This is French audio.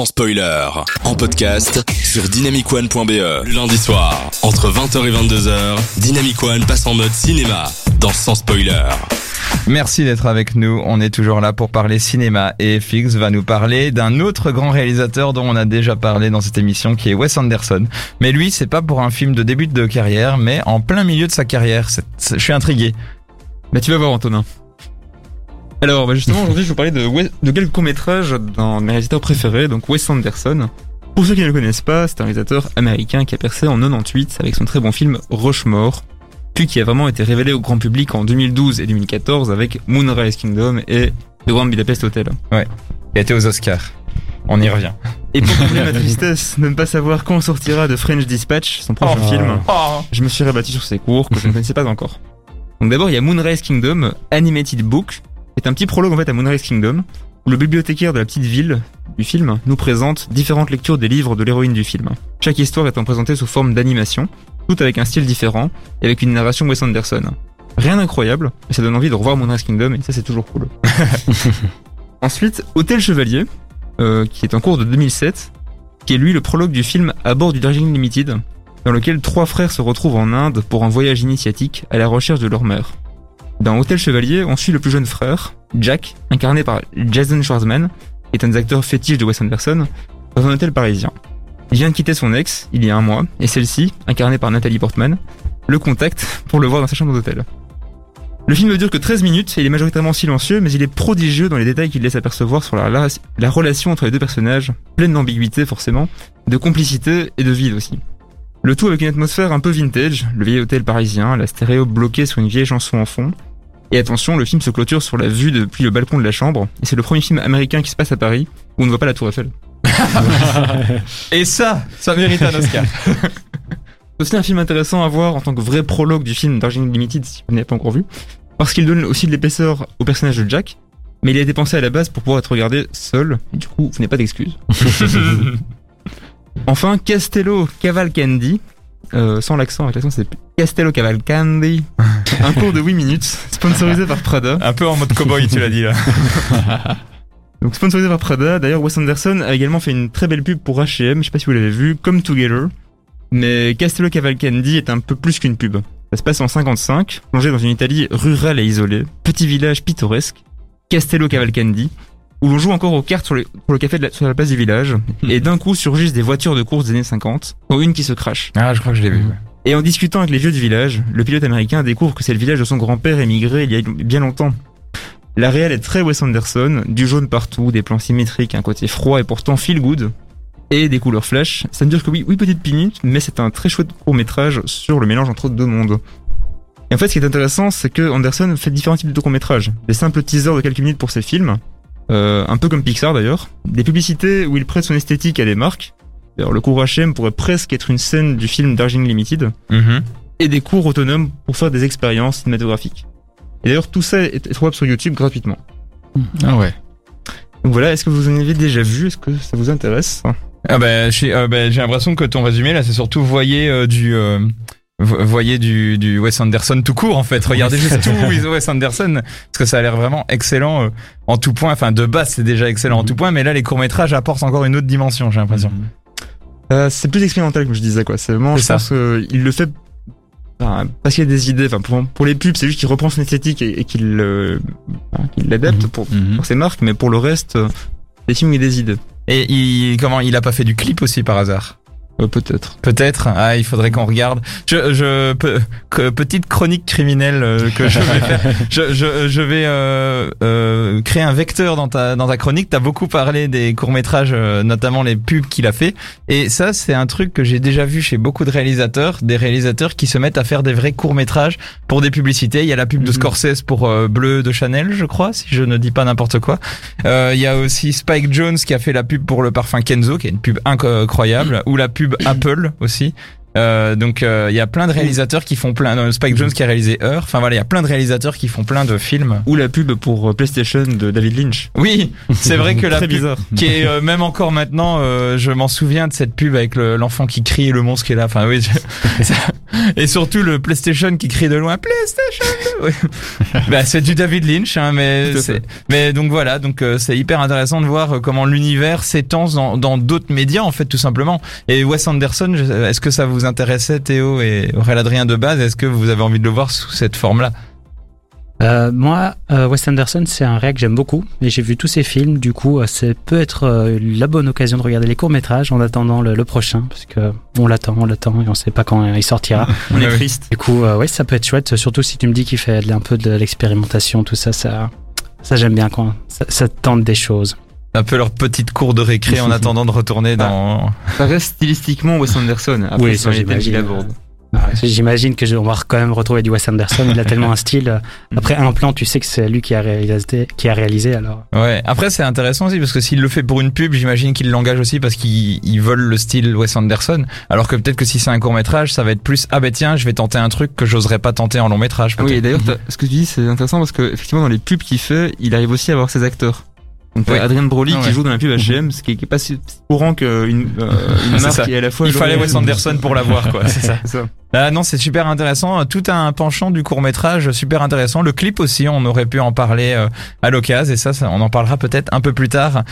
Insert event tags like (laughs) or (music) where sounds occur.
sans spoiler. En podcast sur dynamicone.be. Le lundi soir, entre 20h et 22h, Dynamic One passe en mode cinéma dans Sans spoiler. Merci d'être avec nous. On est toujours là pour parler cinéma et Fix va nous parler d'un autre grand réalisateur dont on a déjà parlé dans cette émission qui est Wes Anderson. Mais lui, c'est pas pour un film de début de carrière, mais en plein milieu de sa carrière. Je suis intrigué. Bah tu vas voir Antonin. Alors bah, justement aujourd'hui je vais vous parler de, quelques courts-métrages de mes réalisateurs préférés, donc Wes Anderson. Pour ceux qui ne le connaissent pas, c'est un réalisateur américain qui a percé en 98 avec son très bon film Rushmore, puis qui a vraiment été révélé au grand public en 2012 et 2014 avec Moonrise Kingdom et The Grand Budapest Hotel. Il a été aux Oscars. On y revient. Et pour combler ma (laughs) tristesse de ne pas savoir quand sortira de French Dispatch, son prochain film, je me suis rabattu sur ses cours que je ne (laughs) connaissais pas encore. Donc d'abord, il y a Moonrise Kingdom, Animated Book, est un petit prologue en fait à Moonrise Kingdom, où le bibliothécaire de la petite ville du film nous présente différentes lectures des livres de l'héroïne du film. Chaque histoire étant présentée sous forme d'animation, toutes avec un style différent et avec une narration Wes Anderson. Rien d'incroyable, mais ça donne envie de revoir Moonrise Kingdom et ça c'est toujours cool. (laughs) Ensuite, Hôtel Chevalier, euh, qui est en cours de 2007, qui est lui le prologue du film À bord du Darjeeling Limited, dans lequel trois frères se retrouvent en Inde pour un voyage initiatique à la recherche de leur mère. Dans Hôtel Chevalier, on suit le plus jeune frère, Jack, incarné par Jason Schwartzman, qui est un des acteurs fétiches de Wes Anderson, dans un hôtel parisien. Il vient de quitter son ex, il y a un mois, et celle-ci, incarnée par Nathalie Portman, le contacte pour le voir dans sa chambre d'hôtel. Le film ne dure que 13 minutes et il est majoritairement silencieux, mais il est prodigieux dans les détails qu'il laisse apercevoir sur la, la, la relation entre les deux personnages, pleine d'ambiguïté forcément, de complicité et de vide aussi. Le tout avec une atmosphère un peu vintage, le vieil hôtel parisien, la stéréo bloquée sur une vieille chanson en fond. Et attention, le film se clôture sur la vue depuis le balcon de la chambre, et c'est le premier film américain qui se passe à Paris, où on ne voit pas la tour Eiffel. (laughs) Et ça, ça mérite un Oscar. C'est (laughs) aussi un film intéressant à voir en tant que vrai prologue du film Darjeeling Limited, si vous n'avez pas encore vu, parce qu'il donne aussi de l'épaisseur au personnage de Jack, mais il a été pensé à la base pour pouvoir être regardé seul, et du coup, vous n'avez pas d'excuses. (laughs) enfin, Castello Cavalcanti, euh, sans l'accent, avec l'accent c'est Castello Cavalcanti, (laughs) un cours de 8 minutes, sponsorisé par Prada. un peu en mode cowboy, tu l'as dit là. (laughs) Donc sponsorisé par Prada, d'ailleurs Wes Anderson a également fait une très belle pub pour H&M, je sais pas si vous l'avez vu, Come Together. Mais Castello Cavalcanti est un peu plus qu'une pub. Ça se passe en 55, plongé dans une Italie rurale et isolée, petit village pittoresque, Castello Cavalcanti, où l'on joue encore aux cartes sur, les- sur le café de la, sur la place du village, (laughs) et d'un coup surgissent des voitures de course des années 50, dont une qui se crache. Ah, je crois que je l'ai vu. ouais. Et en discutant avec les vieux du village, le pilote américain découvre que c'est le village de son grand-père émigré il y a bien longtemps. La réelle est très Wes Anderson, du jaune partout, des plans symétriques, un côté froid et pourtant feel good, et des couleurs flash. Ça ne dure que oui, oui petite minute, mais c'est un très chouette court métrage sur le mélange entre deux mondes. Et en fait, ce qui est intéressant, c'est que Anderson fait différents types de courts métrages. Des simples teasers de quelques minutes pour ses films, euh, un peu comme Pixar d'ailleurs, des publicités où il prête son esthétique à des marques. D'ailleurs, le cours H&M pourrait presque être une scène du film Darjeeling Limited Mhm. et des cours autonomes pour faire des expériences cinématographiques. Et d'ailleurs, tout ça est trouvable sur YouTube gratuitement. Ah ouais. Donc voilà, est-ce que vous en avez déjà vu? Est-ce que ça vous intéresse? Ah bah, j'ai euh, bah, j'ai l'impression que ton résumé là, c'est surtout voyer euh, du vo- voyer du, du Wes Anderson tout court en fait. Regardez juste tout Wes Anderson parce que ça a l'air vraiment excellent euh, en tout point. Enfin de base c'est déjà excellent en tout point, mais là les courts métrages apportent encore une autre dimension. J'ai l'impression. euh, C'est plus expérimental comme je disais quoi. C'est vraiment, C'est je ça. pense qu'il le fait enfin, parce qu'il y a des idées. Enfin pour, pour les pubs, c'est juste qu'il reprend son esthétique et, et qu'il euh, qu'il l'adapte Mhm. pour, Mhm. pour ses marques, mais pour le reste, euh, des films et des idées. Et il comment il a pas fait du clip aussi par hasard? Euh, Peut-être. Peut-être. Ah, il faudrait qu'on regarde. Je, je, pe- que- petite chronique criminelle euh, que je vais faire. (laughs) Je, je, je vais euh, euh, créer un vecteur dans ta dans ta chronique. T'as beaucoup parlé des courts métrages, notamment les pubs qu'il a fait. Et ça, c'est un truc que j'ai déjà vu chez beaucoup de réalisateurs, des réalisateurs qui se mettent à faire des vrais courts métrages pour des publicités. Il y a la pub de Mhm. Scorsese pour Bleu de Chanel, je crois, si je ne dis pas n'importe quoi. Euh, Il y a aussi Spike Jones qui a fait la pub pour le parfum Kenzo, qui est une pub incroyable, ou la pub Apple aussi. Euh, donc euh, il y a plein de réalisateurs qui font plein. euh, Spike Jones qui a réalisé Heure. Enfin voilà, il y a plein de réalisateurs qui font plein de films. Ou la pub pour PlayStation de David Lynch. Oui, c'est vrai que la Très pub bizarre. qui est euh, même encore maintenant, euh, je m'en souviens de cette pub avec le- l'enfant qui crie et le monstre qui est là. Enfin oui, je- (laughs) ça- et surtout le PlayStation qui crie de loin PlayStation. Oui. (laughs) bah c'est du David Lynch, hein, mais mais donc voilà, donc euh, c'est hyper intéressant de voir comment l'univers s'étend dans dans d'autres médias en fait tout simplement. Et Wes Anderson, est-ce que ça vous intéressait Théo et Aurélien Adrien de base Est-ce que vous avez envie de le voir sous cette forme-là Euh, moi, euh, Wes Anderson, c'est un réel que j'aime beaucoup et j'ai vu tous ses films. Du coup, euh, c'est peut être euh, la bonne occasion de regarder les courts métrages en attendant le, le prochain, parce que on l'attend, on l'attend et on sait pas quand il sortira. (laughs) On est ouais. triste. du coup, euh, ouais, ça peut être chouette, surtout si tu me dis qu'il fait un peu de l'expérimentation, tout ça, ça, ça j'aime bien quand ça, ça tente des choses. Un peu leur petite cour de récré en (laughs) attendant de retourner dans. Ça reste stylistiquement Wes Anderson. Après, Oui, c'est ça, j'imagine. Ah, J'imagine que je, on va quand même retrouver du Wes Anderson. Il a tellement un style. (laughs) Après un plan, tu sais que c'est lui qui a réalisé, qui a réalisé. Alors, Ouais. Après, c'est intéressant aussi parce que s'il le fait pour une pub, j'imagine qu'il l'engage aussi parce qu'il il vole le style Wes Anderson. Alors que peut-être que si c'est un court métrage, ça va être plus ah ben tiens, je vais tenter un truc que j'oserais pas tenter en long métrage. Ah oui, et d'ailleurs, (laughs) ce que tu dis, c'est intéressant parce que effectivement, dans les pubs qu'il fait, il arrive aussi à avoir ses acteurs. Donc. Adrien Broly Ah qui ouais. joue dans la pub H&M, ce qui est pas si courant qu'une euh, une marque qui est à la fois. Il fallait Wes Anderson pour l'avoir quoi. (laughs) C'est ça. C'est ça. Ah non, c'est super intéressant. Tout a un penchant du court métrage super intéressant. Le clip aussi, on aurait pu en parler euh, à l'occasion et ça, ça, on en parlera peut-être un peu plus tard.